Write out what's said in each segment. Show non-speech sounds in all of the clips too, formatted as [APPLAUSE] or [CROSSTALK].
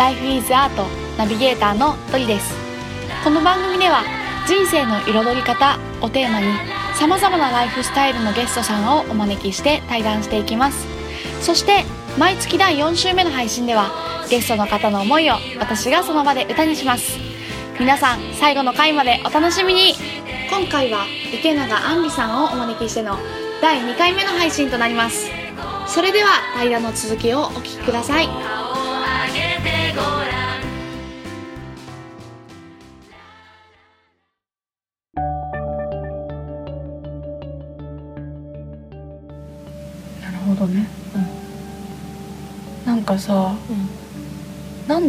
Life is Art ナビゲーターのトリです。この番組では人生の彩り方をテーマにさまざまなライフスタイルのゲストさんをお招きして対談していきます。そして毎月第4週目の配信ではゲストの方の思いを私がその場で歌にします。皆さん最後の回までお楽しみに。今回は池永杏里さんをお招きしての第2回目の配信となります。それでは対談の続きをお聞きください。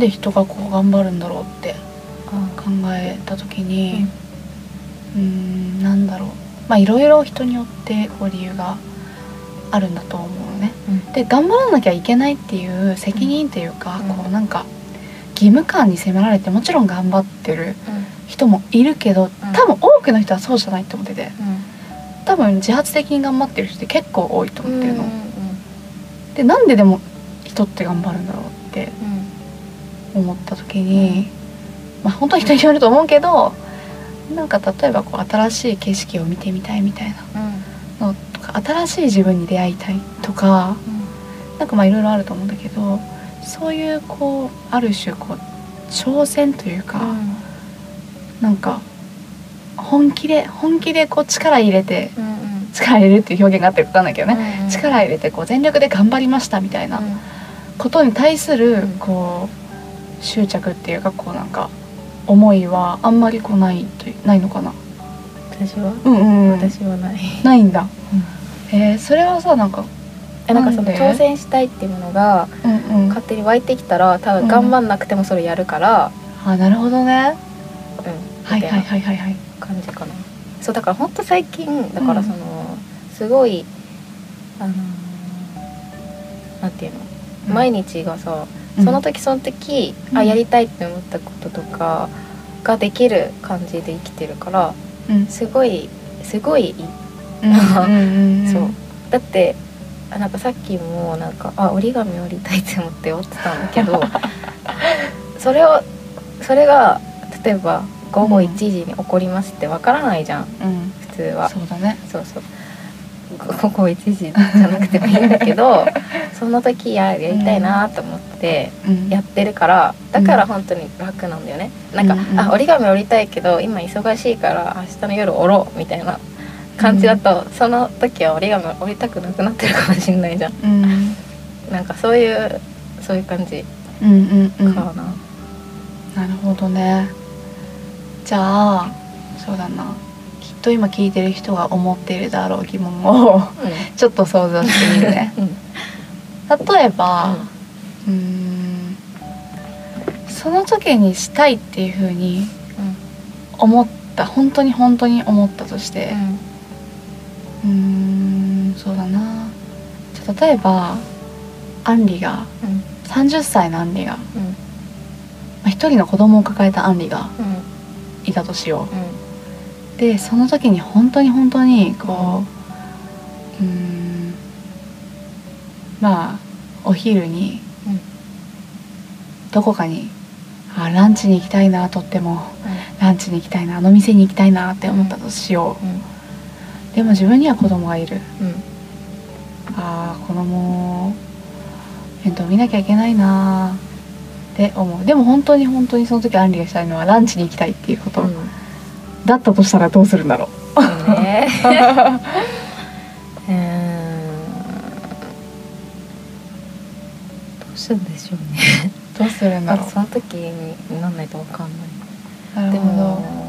で人がこう頑張るんだろうって考えた時にうーんなんだろう。まあいろいろ人によってこう理由があるんだと思うのね。で頑張らなきゃいけないっていう責任っていうか、うん。こうなんか義務感に迫られてもちろん頑張ってる人もいるけど多分多くの人はそうじゃないって思ってて。多分自発的に頑張ってる人って結構多いと思ってるの。でなんででも人って頑張るんだろうって思った時に、まあ本当に人によると思うけどなんか例えばこう新しい景色を見てみたいみたいなのとか新しい自分に出会いたいとかなんかまあいろいろあると思うんだけどそういうこうある種こう挑戦というか、なんか本気で本気でこう力入れて力入れるっていう表現があってるか分かんないけどね、力入れてこう全力で頑張りましたみたいなことに対するうんこう執着っていうかこうなんか思いはあんまりこうないといないのかな？私は？うんうんうん、私はない。ないんだ。えー、それはさなんかえなんかその挑戦したいっていうものがうんうん。勝手に湧いてきたら多分頑張んなくてもそれやるから、あなるほどね。うん。はいはいはいはいはい。感じかな。そうだからほんと最近だからその、すごいあのーなんていうの、うん毎日がさうん。その時その時、うん。あやりたいって思ったこととかができる感じで生きてるからうん。すごいすごいいい。[LAUGHS] そう。だってあなんかさっきもなんかあ折り紙折りたいって思って折ってたんだけど [LAUGHS] それをそれが例えば午後1時に起こりますってわからないじゃん。うん。普通は。そうだね。そうそう午後1時じゃなくてもいいんだけど [LAUGHS] その時ややりたいなと思ってうん。やってるからだから本当に楽なんだよね、なんか、うんうんあ折り紙折りたいけど今忙しいから明日の夜折ろうみたいな感じだと、その時は折り紙折りたくなくなってるかもしれないじゃん。うん。なんかそういうそういう感じ。うんうんうん。かな、なるほどね。じゃあそうだな。きっと今聞いてる人が思っているだろう疑問をちょっと想像してみるね。[LAUGHS] うん。例えば、うーんその時にしたいっていうふうに思った本当に本当に思ったとしてうーんそうだな。じゃあ例えばアンリがうん。30歳のアンリが、まうん。あ、一人の子供を抱えたアンリがうん。いたとしよう。ん。うでその時に本当に本当にこううーんまあお昼にうん。どこかにあランチに行きたいなとってもランチに行きたいなあの店に行きたいなって思ったとしよう。ん。うでも自分には子供がいる。うん。あー子供面倒見なきゃいけないなって思う。でも本当に本当にその時アンリがしたいのはランチに行きたいっていうこと、うんだったとしたらどうするんだろう。ね [LAUGHS] うどうするんでしょうね。どうするんだろまずその時になんないとわかんなうなるほいでも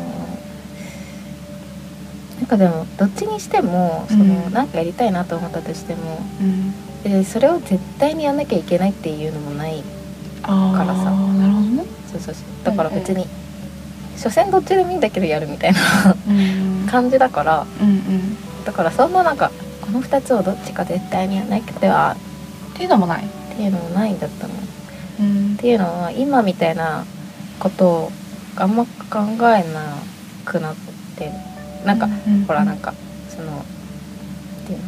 なんかでもどっちにしてもその、うん。なんかやりたいなと思ったとしてもど、うん、でそれを絶対にやんなきゃいけないっていうのもないからさ。なるほどね、そうそうそう。だから別に、所詮どっちでもいいんだけどやるみたいなうん、感じだから。うんうん。だからそんななんかこの2つをどっちか絶対にやんなきゃではっていうのもない、っていうのもないんだったの。っうん。ていうのは今みたいなことをあんま考えなくなってなんか、うんほらなんかそのっていうの。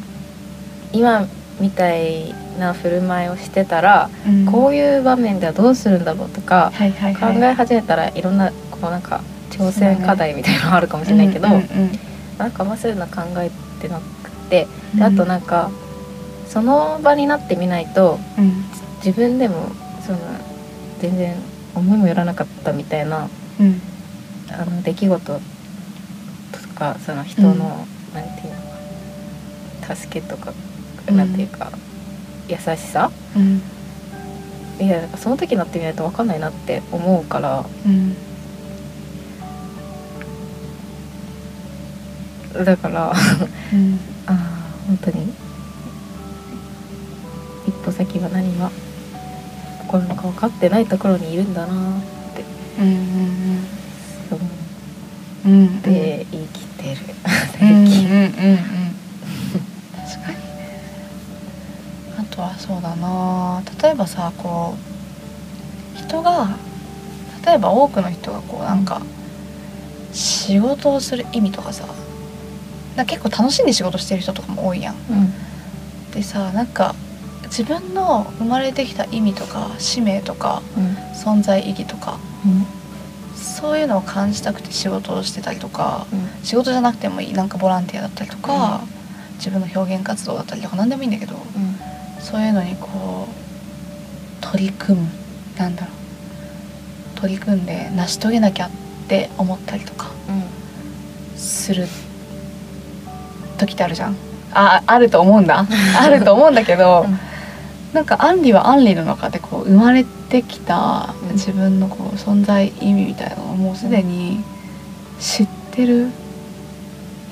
今みたいな振る舞いをしてたら、うん。こういう場面ではどうするんだろうとか、はいはい考はい。え始めたらいろんななんか挑戦課題みたいなのあるかもしれないけど、うんうんうん。なんかあんまそういうの考えてなくてであとなんかその場になってみないとうん。自分でもその全然思いもよらなかったみたいなうん。あの出来事とかその人の、うん。なんていうの助けとか、うんなんていうか優しさうん。いやその時になってみないと分かんないなって思うからうんだからうん。ああ本当に。一歩先は何が起こるのか分かってないところにいるんだなって。うんうん思って生きてる、うんうんうん。最近うんうん確かに。あとはそうだな例えばさこう人が例えば多くの人がこうなんか仕事をする意味とかさな結構楽しんで仕事してる人とかも多いやん。でさなんか自分の生まれてきた意味とか使命とかうん。存在意義とかうん。そういうのを感じたくて仕事をしてたりとかうん。仕事じゃなくてもいいなんかボランティアだったりとか、自分の表現活動だったりとか何でもいいんだけどうん。そういうのにこう取り組むなんだろう。取り組んで成し遂げなきゃって思ったりとかする時ってあるじゃん。ああると思うんだ。[LAUGHS] あると思うんだけど、うん。なんかアンリはアンリの中でこう生まれてきたうん。自分のこう存在意味みたいなのをもうすでに知ってる、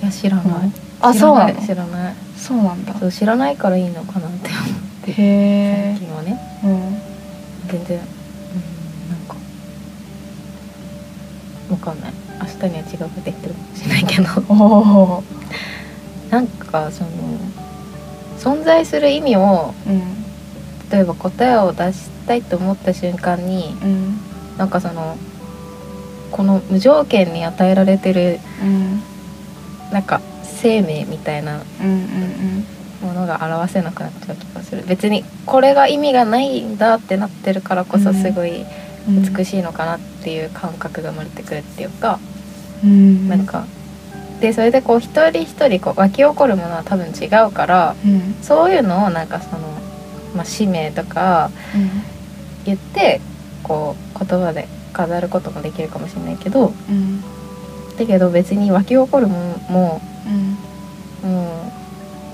いや知らない、あ知らいそうなの？知らないそうなんだ。そう知らないからいいのかなって思って。へえ最近はね。うん。全然うんなんかわかんない。明日には違うこと言ってるかもしれないけどなんかその存在する意味をうん例えば答えを出したいと思った瞬間にうんなんかそのこの無条件に与えられてるうんなんか生命みたいなものが表せなくなっちゃう気がする。別にこれが意味がないんだってなってるからこそすごいうん。美しいのかなっていう感覚が生まれてくるっていうか、うん。なんかでそれでこう一人一人こう湧き起こるものは多分違うからうん。そういうのをなんかその、まあ、使命とか言ってこう言葉で飾ることもできるかもしれないけどうんだけど別に湧き起こるものもうんも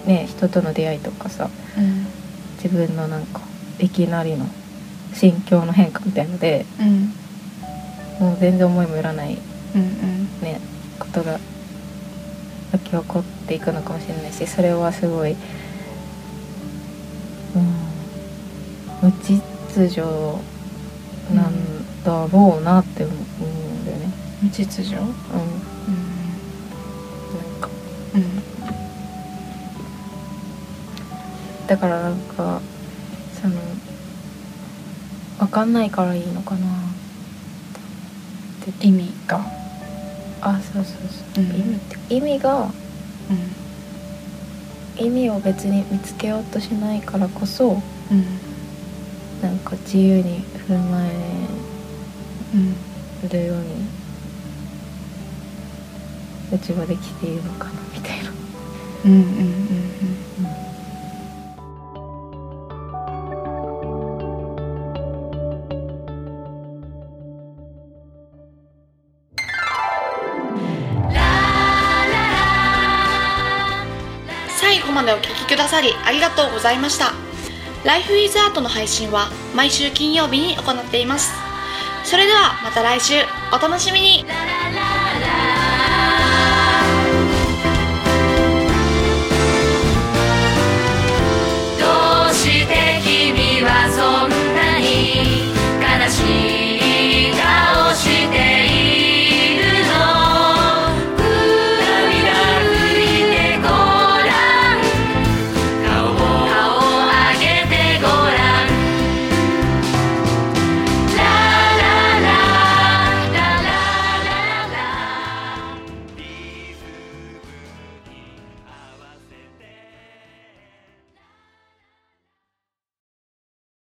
うね人との出会いとかさうん自分のなんかいきなりの心境の変化みたいのでうん。もう全然思いもよらないうんねことが湧き起こっていくのかもしれないしそれはすごい、うん、無秩序なんだろうなって思うんだよね。無秩序うん、うん。なんか。うん。だからなんかその分かんないからいいのかな意味があそうそうそう、うん。意味って意味がうん意味を別に見つけようとしないからこそうん。なんか自由に振る舞うんえるようにうちはできているのかなみたいな。うんうんうんまでお聴きくださりありがとうございました。ライフイズアートの配信は毎週金曜日に行っています。それではまた来週。お楽しみに。